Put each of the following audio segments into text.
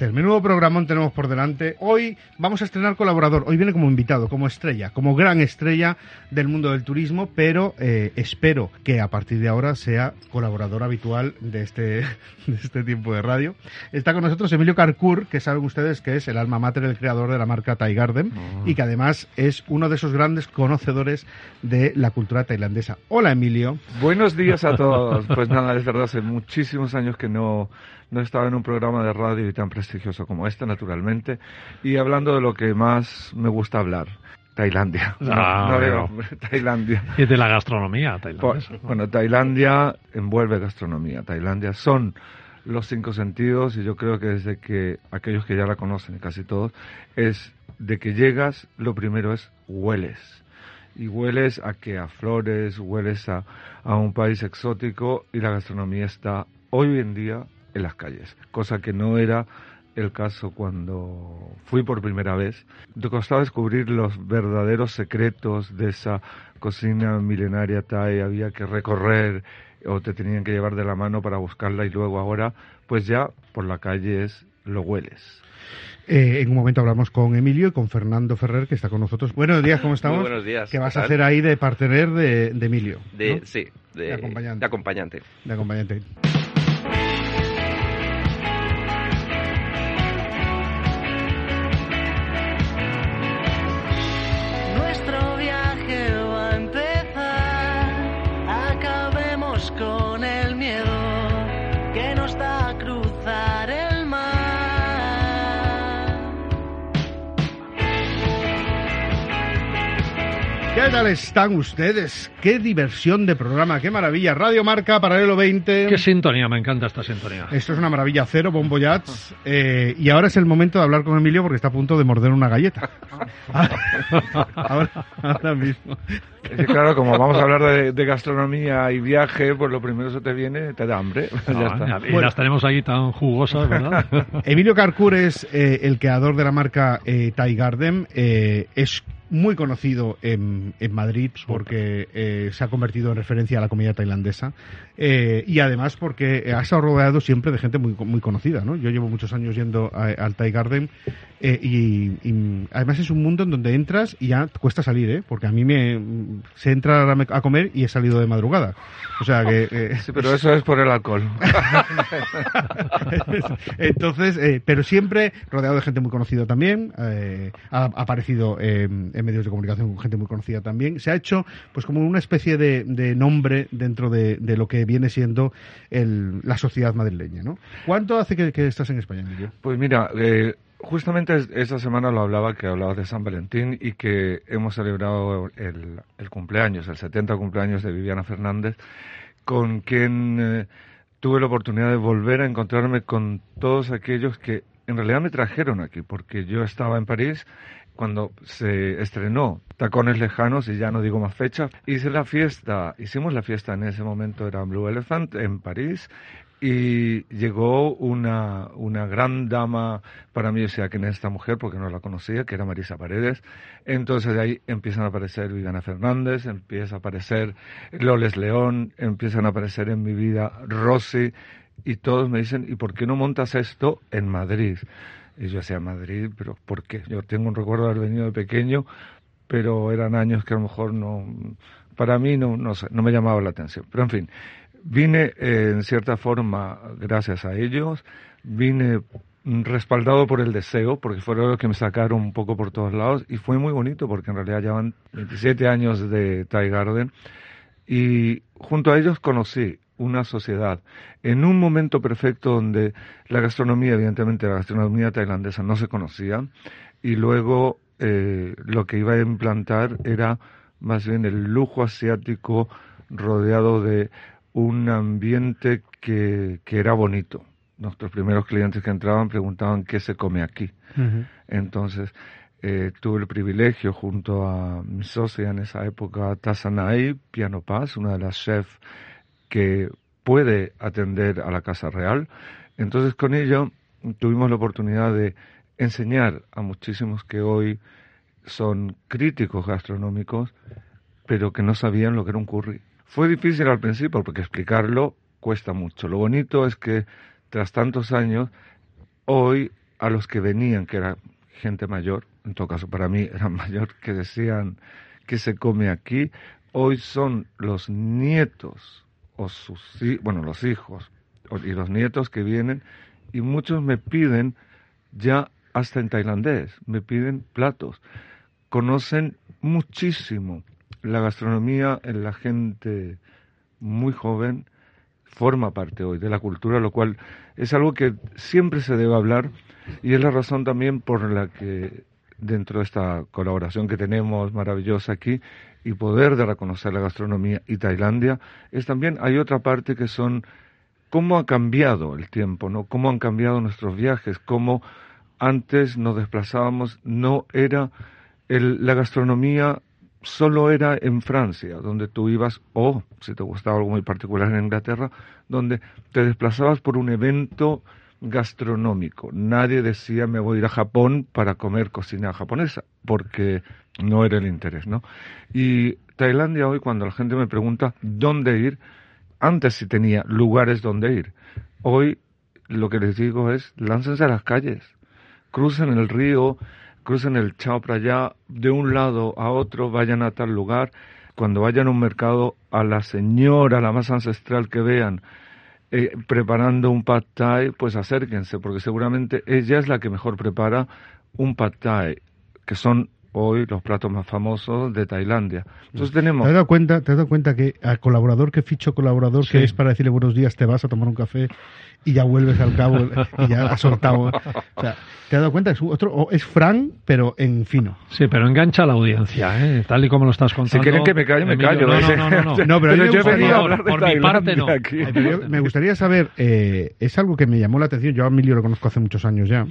El menudo programón tenemos por delante. Hoy vamos a estrenar colaborador. Hoy viene como invitado, como estrella, como gran estrella del mundo del turismo, pero eh, espero que a partir de ahora sea colaborador habitual de este, de este tiempo de radio. Está con nosotros Emilio Carcur, que saben ustedes que es el alma mater, el creador de la marca Thai Garden y que además es uno de esos grandes conocedores de la cultura tailandesa. Hola Emilio. Buenos días a todos. Pues nada, es verdad, hace muchísimos años que no no estaba en un programa de radio y tan prestigioso como este, naturalmente, y hablando de lo que más me gusta hablar. Tailandia. Ah, Tailandia. Y de la gastronomía tailandesa. Bueno, Tailandia envuelve gastronomía. Tailandia son los cinco sentidos y yo creo que desde que aquellos que ya la conocen, casi todos, es de que llegas, lo primero es hueles. Y hueles a que a flores, hueles a, a un país exótico y la gastronomía está hoy en día en las calles, cosa que no era el caso cuando fui por primera vez. Te costaba descubrir los verdaderos secretos de esa cocina milenaria Thai, había que recorrer o te tenían que llevar de la mano para buscarla y luego ahora, pues ya por la calle es lo hueles. Eh, en un momento hablamos con Emilio y con Fernando Ferrer, que está con nosotros. Buenos días, ¿cómo estamos? Muy buenos días. ¿Qué vas a hacer ahí de partener de, de Emilio? De, Sí, de, de acompañante. De acompañante. De acompañante. Que nos da ¿Qué tal están ustedes? Qué diversión de programa, qué maravilla. Radio Marca, Paralelo 20. Qué sintonía, me encanta esta sintonía. Esto es una maravilla cero, Bomboyats. Eh, y ahora es el momento de hablar con Emilio porque está a punto de morder una galleta. ahora, ahora mismo. Es que claro, como vamos a hablar de, de gastronomía y viaje, pues lo primero que se te viene, te da hambre. Ya Ah, está. y Bueno. las tenemos aquí tan jugosas, ¿verdad? Emilio Carcur es eh, el creador de la marca eh, Thai Garden. Eh, es muy conocido en, en Madrid porque eh, se ha convertido en referencia a la comida tailandesa eh, y además porque ha estado rodeado siempre de gente muy, muy conocida. ¿no? Yo llevo muchos años yendo a- al Thai Garden eh, y, y además es un mundo en donde entras y ya cuesta salir, ¿eh? porque a mí me se entra a, a comer y he salido de madrugada. O sea que... eh, Sí, pero eso es por el alcohol. Entonces, eh, pero siempre rodeado de gente muy conocida también. eh, ha, aparecido eh, en medios de comunicación con gente muy conocida también. Se ha hecho, pues, como una especie de, de nombre dentro de, de lo que viene siendo el- la sociedad madrileña, ¿no? ¿Cuánto hace que, que estás en España, Emilio? Pues mira, eh, justamente es- esta semana lo hablaba, que hablaba de San Valentín y que hemos celebrado el, el cumpleaños, el 70 cumpleaños de Viviana Fernández, con quien eh, tuve la oportunidad de volver a encontrarme con todos aquellos que en realidad me trajeron aquí, porque yo estaba en París cuando se estrenó Tacones Lejanos, y ya no digo más fecha, hice la fiesta, hicimos la fiesta en ese momento, era Blue Elephant, en París, y llegó una, una gran dama para mí, o sea, que es esta mujer, porque no la conocía, que era Marisa Paredes. Entonces de ahí empiezan a aparecer Viviana Fernández, empieza a aparecer Loles León, empiezan a aparecer en mi vida Rosy, y todos me dicen, ¿y por qué no montas esto en Madrid? Yo decía, Madrid, pero ¿por qué? Yo tengo un recuerdo de haber venido de pequeño, pero eran años que a lo mejor no, para mí no, no no me llamaba la atención. Pero en fin, vine eh, en cierta forma gracias a ellos, vine respaldado por el deseo, porque fueron los que me sacaron un poco por todos lados, y fue muy bonito, porque en realidad llevan 27 años de Thai Garden, y junto a ellos conocí una sociedad en un momento perfecto donde la gastronomía, evidentemente la gastronomía tailandesa no se conocía, y luego eh, lo que iba a implantar era más bien el lujo asiático rodeado de un ambiente que, que era bonito. Nuestros primeros clientes que entraban preguntaban qué se come aquí. Entonces, eh, tuve el privilegio junto a mi socia en esa época, Tassanay Piano Paz, una de las chefs que puede atender a la Casa Real. Entonces, con ello tuvimos la oportunidad de enseñar a muchísimos que hoy son críticos gastronómicos, pero que no sabían lo que era un curry. Fue difícil al principio porque explicarlo cuesta mucho. Lo bonito es que tras tantos años, hoy a los que venían, que era gente mayor, en todo caso para mí eran mayor, que decían que se come aquí, hoy son los nietos o sus bueno los hijos y los nietos que vienen y muchos me piden ya hasta en tailandés me piden platos. Conocen muchísimo la gastronomía en la gente muy joven forma parte hoy de la cultura, lo cual es algo que siempre se debe hablar y es la razón también por la que dentro de esta colaboración que tenemos maravillosa aquí y poder de reconocer la gastronomía y Tailandia, es también hay otra parte que son cómo ha cambiado el tiempo, ¿no? Cómo han cambiado nuestros viajes, cómo antes nos desplazábamos, no era el, la gastronomía solo era en Francia, donde tú ibas, o si te gustaba algo muy particular en Inglaterra, donde te desplazabas por un evento gastronómico. Nadie decía me voy a ir a Japón para comer cocina japonesa, porque no era el interés, ¿no? Y Tailandia hoy, cuando la gente me pregunta dónde ir, antes sí tenía lugares donde ir. Hoy lo que les digo es, láncense a las calles, crucen el río, crucen el Chao allá, de un lado a otro, vayan a tal lugar. Cuando vayan a un mercado, a la señora, la más ancestral que vean, eh, preparando un pad thai, pues acérquense, porque seguramente ella es la que mejor prepara un pad thai, que son hoy los platos más famosos de Tailandia. Entonces tenemos... ¿Te has dado cuenta, te has dado cuenta que al colaborador que ficho colaborador, que es para decirle buenos días, te vas a tomar un café y ya vuelves al cabo y ya has soltado? O sea, ¿te has dado cuenta? Es, otro, es Fran, pero en fino. Sí, pero engancha a la audiencia, ¿eh? tal y como lo estás contando. Si quieren que me calle, me callo. No, no, no, no, no. pero, yo, me gustaría, por, por mi parte no. me gustaría saber, eh, es algo que me llamó la atención, yo a Emilio lo conozco hace muchos años ya,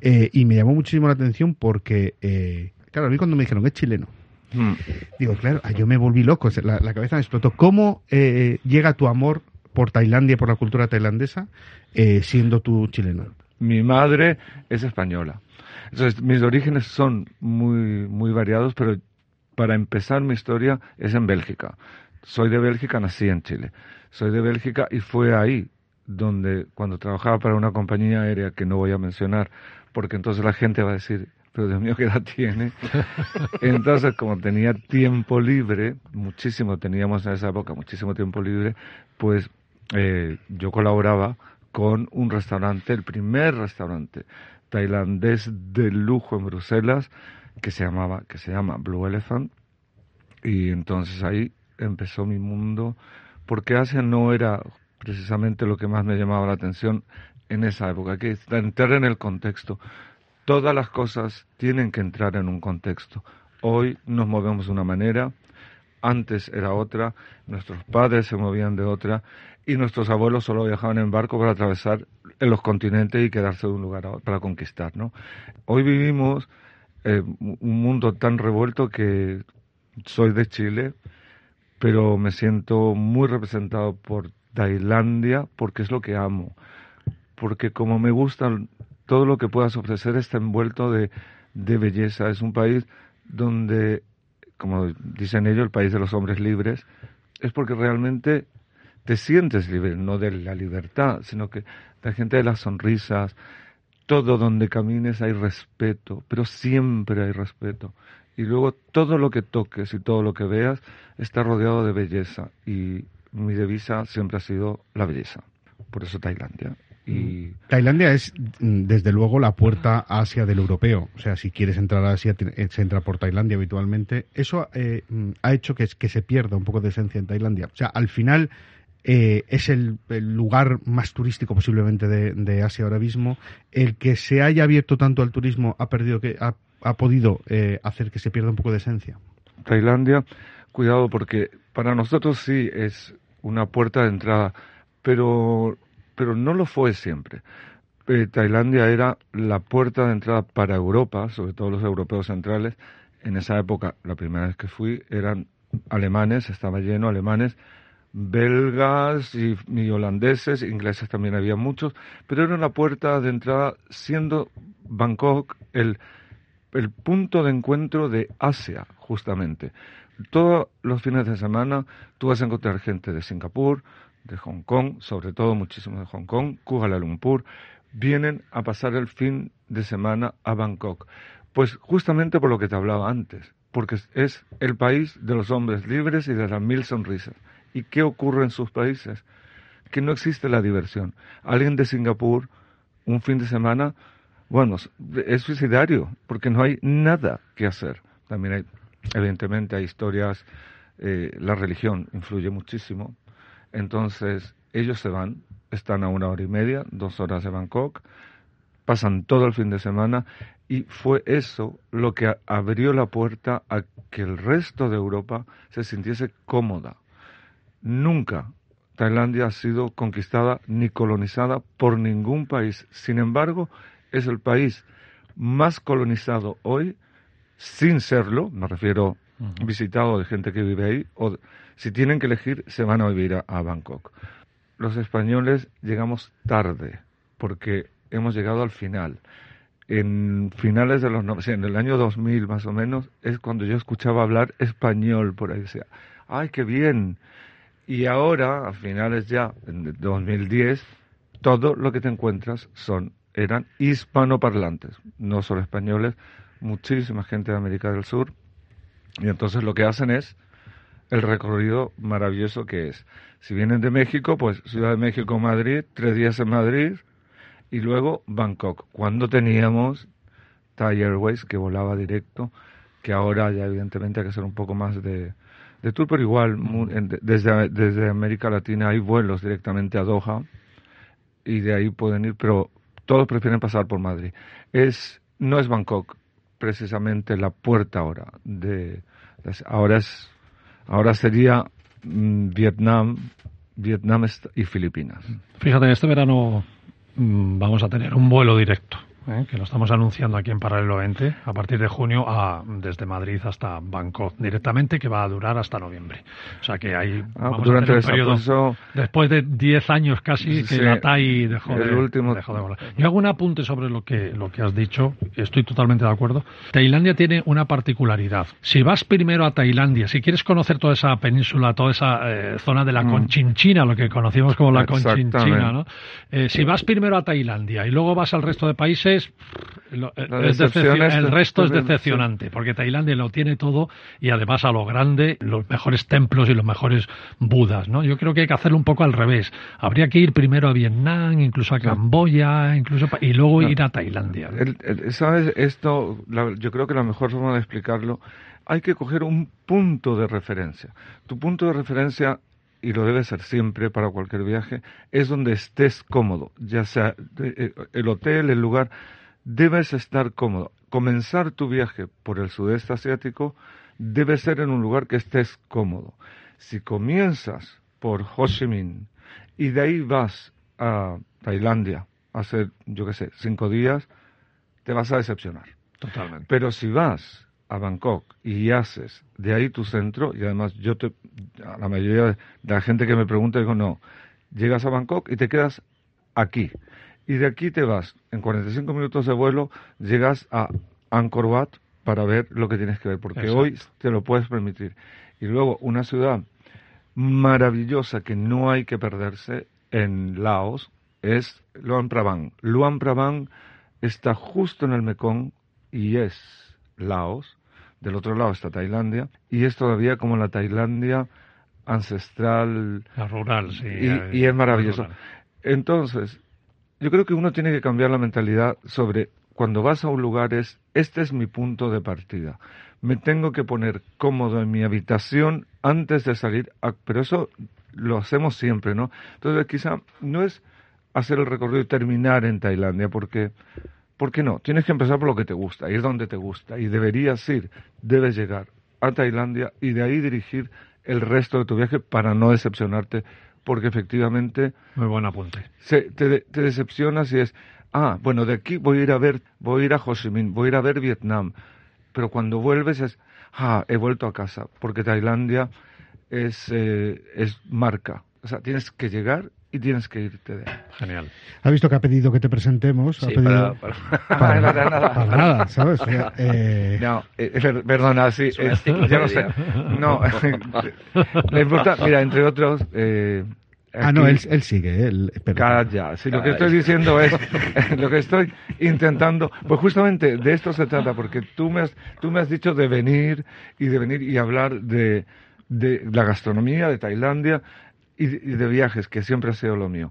eh, y me llamó muchísimo la atención porque... Eh, Claro, a mí cuando me dijeron que es chileno, hmm. digo, claro, ah, yo me volví loco, la, cabeza me explotó. ¿Cómo eh, llega tu amor por Tailandia, por la cultura tailandesa, eh, siendo tú chileno? Mi madre es española. Entonces, mis orígenes son muy, muy variados, pero para empezar mi historia es en Bélgica. Soy de Bélgica, nací en Chile. Soy de Bélgica y fue ahí donde, cuando trabajaba para una compañía aérea que no voy a mencionar, porque entonces la gente va a decir, pero Dios mío, ¿qué edad tiene? Entonces, como tenía tiempo libre, muchísimo teníamos en esa época, muchísimo tiempo libre, pues eh, yo colaboraba con un restaurante, el primer restaurante tailandés de lujo en Bruselas, que se llamaba, que se llama Blue Elephant, y entonces ahí empezó mi mundo, porque Asia no era precisamente lo que más me llamaba la atención en esa época, que entrar en el contexto todas las cosas tienen que entrar en un contexto. Hoy nos movemos de una manera, antes era otra, nuestros padres se movían de otra y nuestros abuelos solo viajaban en barco para atravesar los continentes y quedarse de un lugar a otro para conquistar. ¿no? Hoy vivimos eh, un mundo tan revuelto que soy de Chile, pero me siento muy representado por Tailandia porque es lo que amo. Porque como me gustan todo lo que puedas ofrecer está envuelto de, belleza. Es un país donde, como dicen ellos, el país de los hombres libres, es porque realmente te sientes libre, no de la libertad, sino que la gente de las sonrisas, todo donde camines hay respeto, pero siempre hay respeto. Y luego todo lo que toques y todo lo que veas está rodeado de belleza. Y mi devisa siempre ha sido la belleza. Por eso Tailandia. Y... Tailandia es, mm, desde luego, la puerta a Asia del europeo. O sea, si quieres entrar a Asia, eh, se entra por Tailandia habitualmente. Eso eh, mm, ha hecho que, que se pierda un poco de esencia en Tailandia. O sea, al final eh, es el, lugar más turístico posiblemente de, Asia ahora mismo. El que se haya abierto tanto al turismo ha perdido que ha, ha podido hacer que se pierda un poco de esencia. Tailandia, cuidado porque para nosotros sí es una puerta de entrada, pero pero no lo fue siempre. Eh, Tailandia era la puerta de entrada para Europa, sobre todo los europeos centrales. En esa época, la primera vez que fui, eran alemanes, estaba lleno alemanes, belgas y, holandeses, ingleses también había muchos, pero era una puerta de entrada siendo Bangkok el, el punto de encuentro de Asia, justamente. Todos los fines de semana tú vas a encontrar gente de Singapur, de Hong Kong, sobre todo muchísimo de Hong Kong, Kuala Lumpur, vienen a pasar el fin de semana a Bangkok. Pues justamente por lo que te hablaba antes, porque es el país de los hombres libres y de las mil sonrisas. ¿Y qué ocurre en sus países? Que no existe la diversión. Alguien de Singapur, un fin de semana, bueno, es suicidario, porque no hay nada que hacer. También hay, evidentemente, hay historias, eh, la religión influye muchísimo. Entonces, ellos se van, están a una hora y media, dos horas de Bangkok, pasan todo el fin de semana y fue eso lo que abrió la puerta a que el resto de Europa se sintiese cómoda. Nunca Tailandia ha sido conquistada ni colonizada por ningún país. Sin embargo, es el país más colonizado hoy, sin serlo, me refiero visitado de gente que vive ahí, o si tienen que elegir, se van a vivir a Bangkok. Los españoles llegamos tarde, porque hemos llegado al final. En finales de los... en el año 2000 más o menos, es cuando yo escuchaba hablar español por ahí. Decía, ¡ay, qué bien! Y ahora, a finales ya, en 2010, todo lo que te encuentras son eran hispanoparlantes, no solo españoles, muchísima gente de América del Sur. Y entonces lo que hacen es el recorrido maravilloso que es. Si vienen de México, pues Ciudad de México, Madrid, tres días en Madrid, y luego Bangkok, cuando teníamos Thai Airways que volaba directo, que ahora ya evidentemente hay que hacer un poco más de, tour, pero igual desde, desde América Latina hay vuelos directamente a Doha y de ahí pueden ir, pero todos prefieren pasar por Madrid. Es, no es Bangkok precisamente la puerta ahora de, ahora es ahora sería mm, Vietnam Vietnam y Filipinas. Fíjate, este verano Mm, vamos a tener un vuelo directo ¿eh? que lo estamos anunciando aquí en Paralelo 20 a partir de junio a, desde Madrid hasta Bangkok directamente que va a durar hasta noviembre o sea que hay ah, vamos durante a tener un periodo después de 10 años casi que la TAI dejó, de, último... dejó de volar yo hago un apunte sobre lo que lo que has dicho estoy totalmente de acuerdo Tailandia tiene una particularidad si vas primero a Tailandia si quieres conocer toda esa península toda esa eh, zona de la mm. Conchinchina lo que conocimos como la Conchinchina ¿no? Eh, si vas primero a Tailandia y luego vas al resto de países el resto es decepcionante, porque Tailandia lo tiene todo y además a lo grande, los mejores templos y los mejores budas, ¿no? Yo creo que hay que hacerlo un poco al revés. Habría que ir primero a Vietnam, incluso a Camboya, incluso y luego ir a Tailandia. ¿Sabes? Esto, yo creo que la mejor forma de explicarlo, hay que coger un punto de referencia. Tu punto de referencia y lo debe ser siempre para cualquier viaje, es donde estés cómodo, ya sea eh, el hotel, el lugar, debes estar cómodo. Comenzar tu viaje por el sudeste asiático debe ser en un lugar que estés cómodo. Si comienzas por Ho Chi Minh y de ahí vas a Tailandia a hacer, yo qué sé, cinco días, te vas a decepcionar. Totalmente. Pero si vas a Bangkok y haces de ahí tu centro, y además yo te, a la mayoría de la gente que me pregunta digo, no, llegas a Bangkok y te quedas aquí. Y de aquí te vas, en 45 minutos de vuelo, llegas a Angkor Wat para ver lo que tienes que ver, porque hoy te lo puedes permitir. Y luego una ciudad maravillosa que no hay que perderse en Laos es Luang Prabang. Luang Prabang está justo en el Mekong y es Laos, del otro lado está Tailandia, y es todavía como la Tailandia ancestral. La rural, sí. Y, es maravilloso. Entonces, yo creo que uno tiene que cambiar la mentalidad sobre cuando vas a un lugar es, este es mi punto de partida. Me tengo que poner cómodo en mi habitación antes de salir, pero eso lo hacemos siempre, ¿no? Entonces, quizá no es hacer el recorrido y terminar en Tailandia, porque ¿Por qué no? Tienes que empezar por lo que te gusta, ir donde te gusta. Y deberías ir, debes llegar a Tailandia y de ahí dirigir el resto de tu viaje para no decepcionarte, porque efectivamente... Muy buen apunte. te, decepcionas y es, ah, bueno, de aquí voy a ir a ver, voy a ir a Ho Chi Minh, voy a ir a ver Vietnam. Pero cuando vuelves es, ah, he vuelto a casa, porque Tailandia es, eh, es marca. O sea, tienes que llegar y tienes que irte de Genial. Ha visto que ha pedido que te presentemos. Sí, ha pedido... para, nada. nada, ¿sabes? eh... No, eh, perdona, sí, ya lo sé. No, le importa, mira, entre otros, eh, Ah, no, aquí- él, él sigue, él. Calla, si lo que estoy diciendo es, lo que estoy intentando, pues justamente de esto se trata, porque tú me has, tú me has dicho de venir y de venir y hablar de, de la gastronomía de Tailandia y y de viajes, que siempre ha sido lo mío.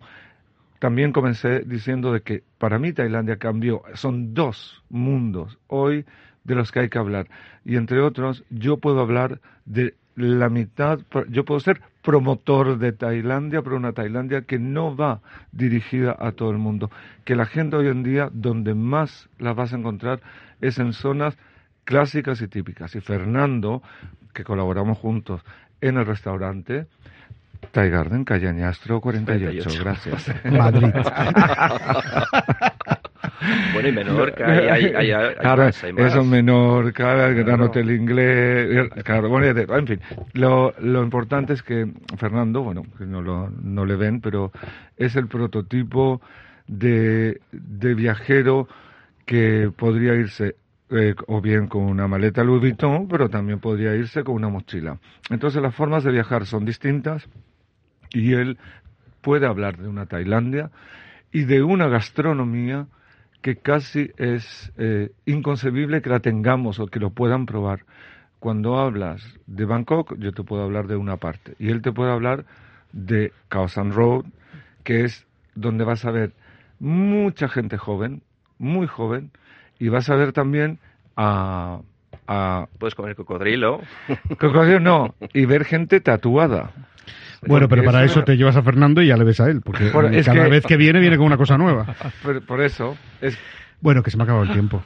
También comencé diciendo de que para mí Tailandia cambió, son dos mundos hoy de los que hay que hablar. Y entre otros, yo puedo hablar de la mitad, yo puedo ser promotor de Tailandia, pero una Tailandia que no va dirigida a todo el mundo. Que la gente hoy en día, donde más la vas a encontrar, es en zonas clásicas y típicas. Y Fernando, que colaboramos juntos en el restaurante, Thai Garden, calle Añastro 48. 48. Gracias. Madrid. Bueno, y Menorca, hay, hay, hay, hay claro, más, hay más. eso Menorca, el Gran Claro. Hotel Inglés, claro, bueno, en fin, lo, lo importante es que Fernando, bueno, que no, lo, no le ven, pero es el prototipo de, de viajero que podría irse eh, o bien con una maleta Louis Vuitton, pero también podría irse con una mochila. Entonces las formas de viajar son distintas y él puede hablar de una Tailandia y de una gastronomía que casi es eh, inconcebible que la tengamos o que lo puedan probar. Cuando hablas de Bangkok, yo te puedo hablar de una parte y él te puede hablar de Khao San Road, que es donde vas a ver mucha gente joven, muy joven, y vas a ver también a, a Puedes comer cocodrilo. cocodrilo, no, y ver gente tatuada. Bueno, pero para eso- eso te llevas a Fernando y ya le ves a él, porque Por- cada que- vez que viene, viene con una cosa nueva. Por, por eso, es, Bueno, que se me ha acabado el tiempo.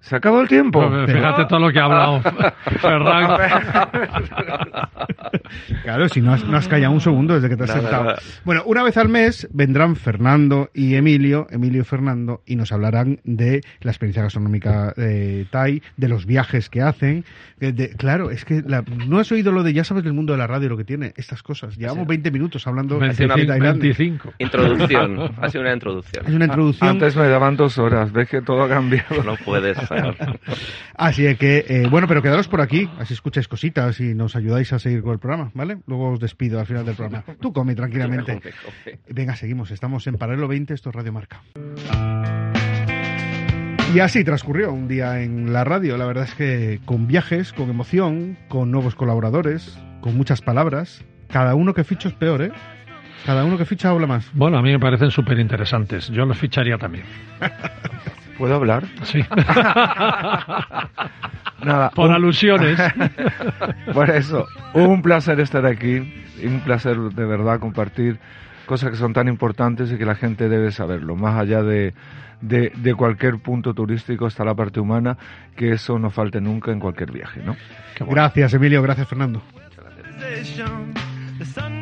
Se acabó el tiempo. Fíjate todo lo que ha hablado Ferran. Claro, si no has, no has callado un segundo desde que te has Nada, sentado. nada. Bueno, una vez al mes vendrán Fernando y Emilio, Emilio y Fernando, y nos hablarán de la experiencia gastronómica de Thai, de los viajes que hacen. de- de- claro, es que la- no has oído lo de, ya sabes, del mundo de la radio lo que tiene, estas cosas. Llevamos 20 minutos hablando de 25, Tailandia. 25. Introducción. Ha sido una introducción. Es una introducción. Antes me daban dos horas, ves que todo ha cambiado. No puedes Así que, eh, bueno, pero quedaros por aquí, así escucháis cositas y nos ayudáis a seguir con el programa, ¿vale? Luego os despido al final del programa. Tú come tranquilamente. Venga, seguimos. Estamos en Paralelo 20, esto es Radio Marca. Y así transcurrió un día en la radio. La verdad es que con viajes, con emoción, con nuevos colaboradores, con muchas palabras. Cada uno que ficho es peor, ¿eh? Cada uno que ficha habla más. Bueno, a mí me parecen súper interesantes. Yo los ficharía también. ¿Puedo hablar? Sí. Nada. Por un- alusiones. Por eso, un placer estar aquí, y un placer de verdad compartir cosas que son tan importantes y que la gente debe saberlo. Más allá de, de, de cualquier punto turístico está la parte humana, que eso no falte nunca en cualquier viaje, ¿no? Bueno. Gracias, Emilio. Gracias, Fernando. The sun